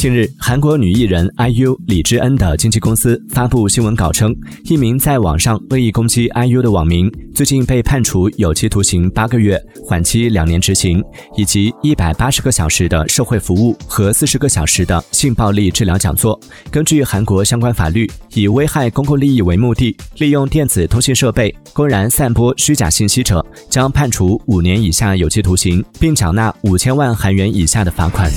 近日，韩国女艺人 IU 李智恩的经纪公司发布新闻稿称，一名在网上恶意攻击 IU 的网民最近被判处有期徒刑八个月、缓期两年执行，以及一百八十个小时的社会服务和四十个小时的性暴力治疗讲座。根据韩国相关法律，以危害公共利益为目的，利用电子通信设备公然散播虚假信息者，将判处五年以下有期徒刑，并缴纳五千万韩元以下的罚款。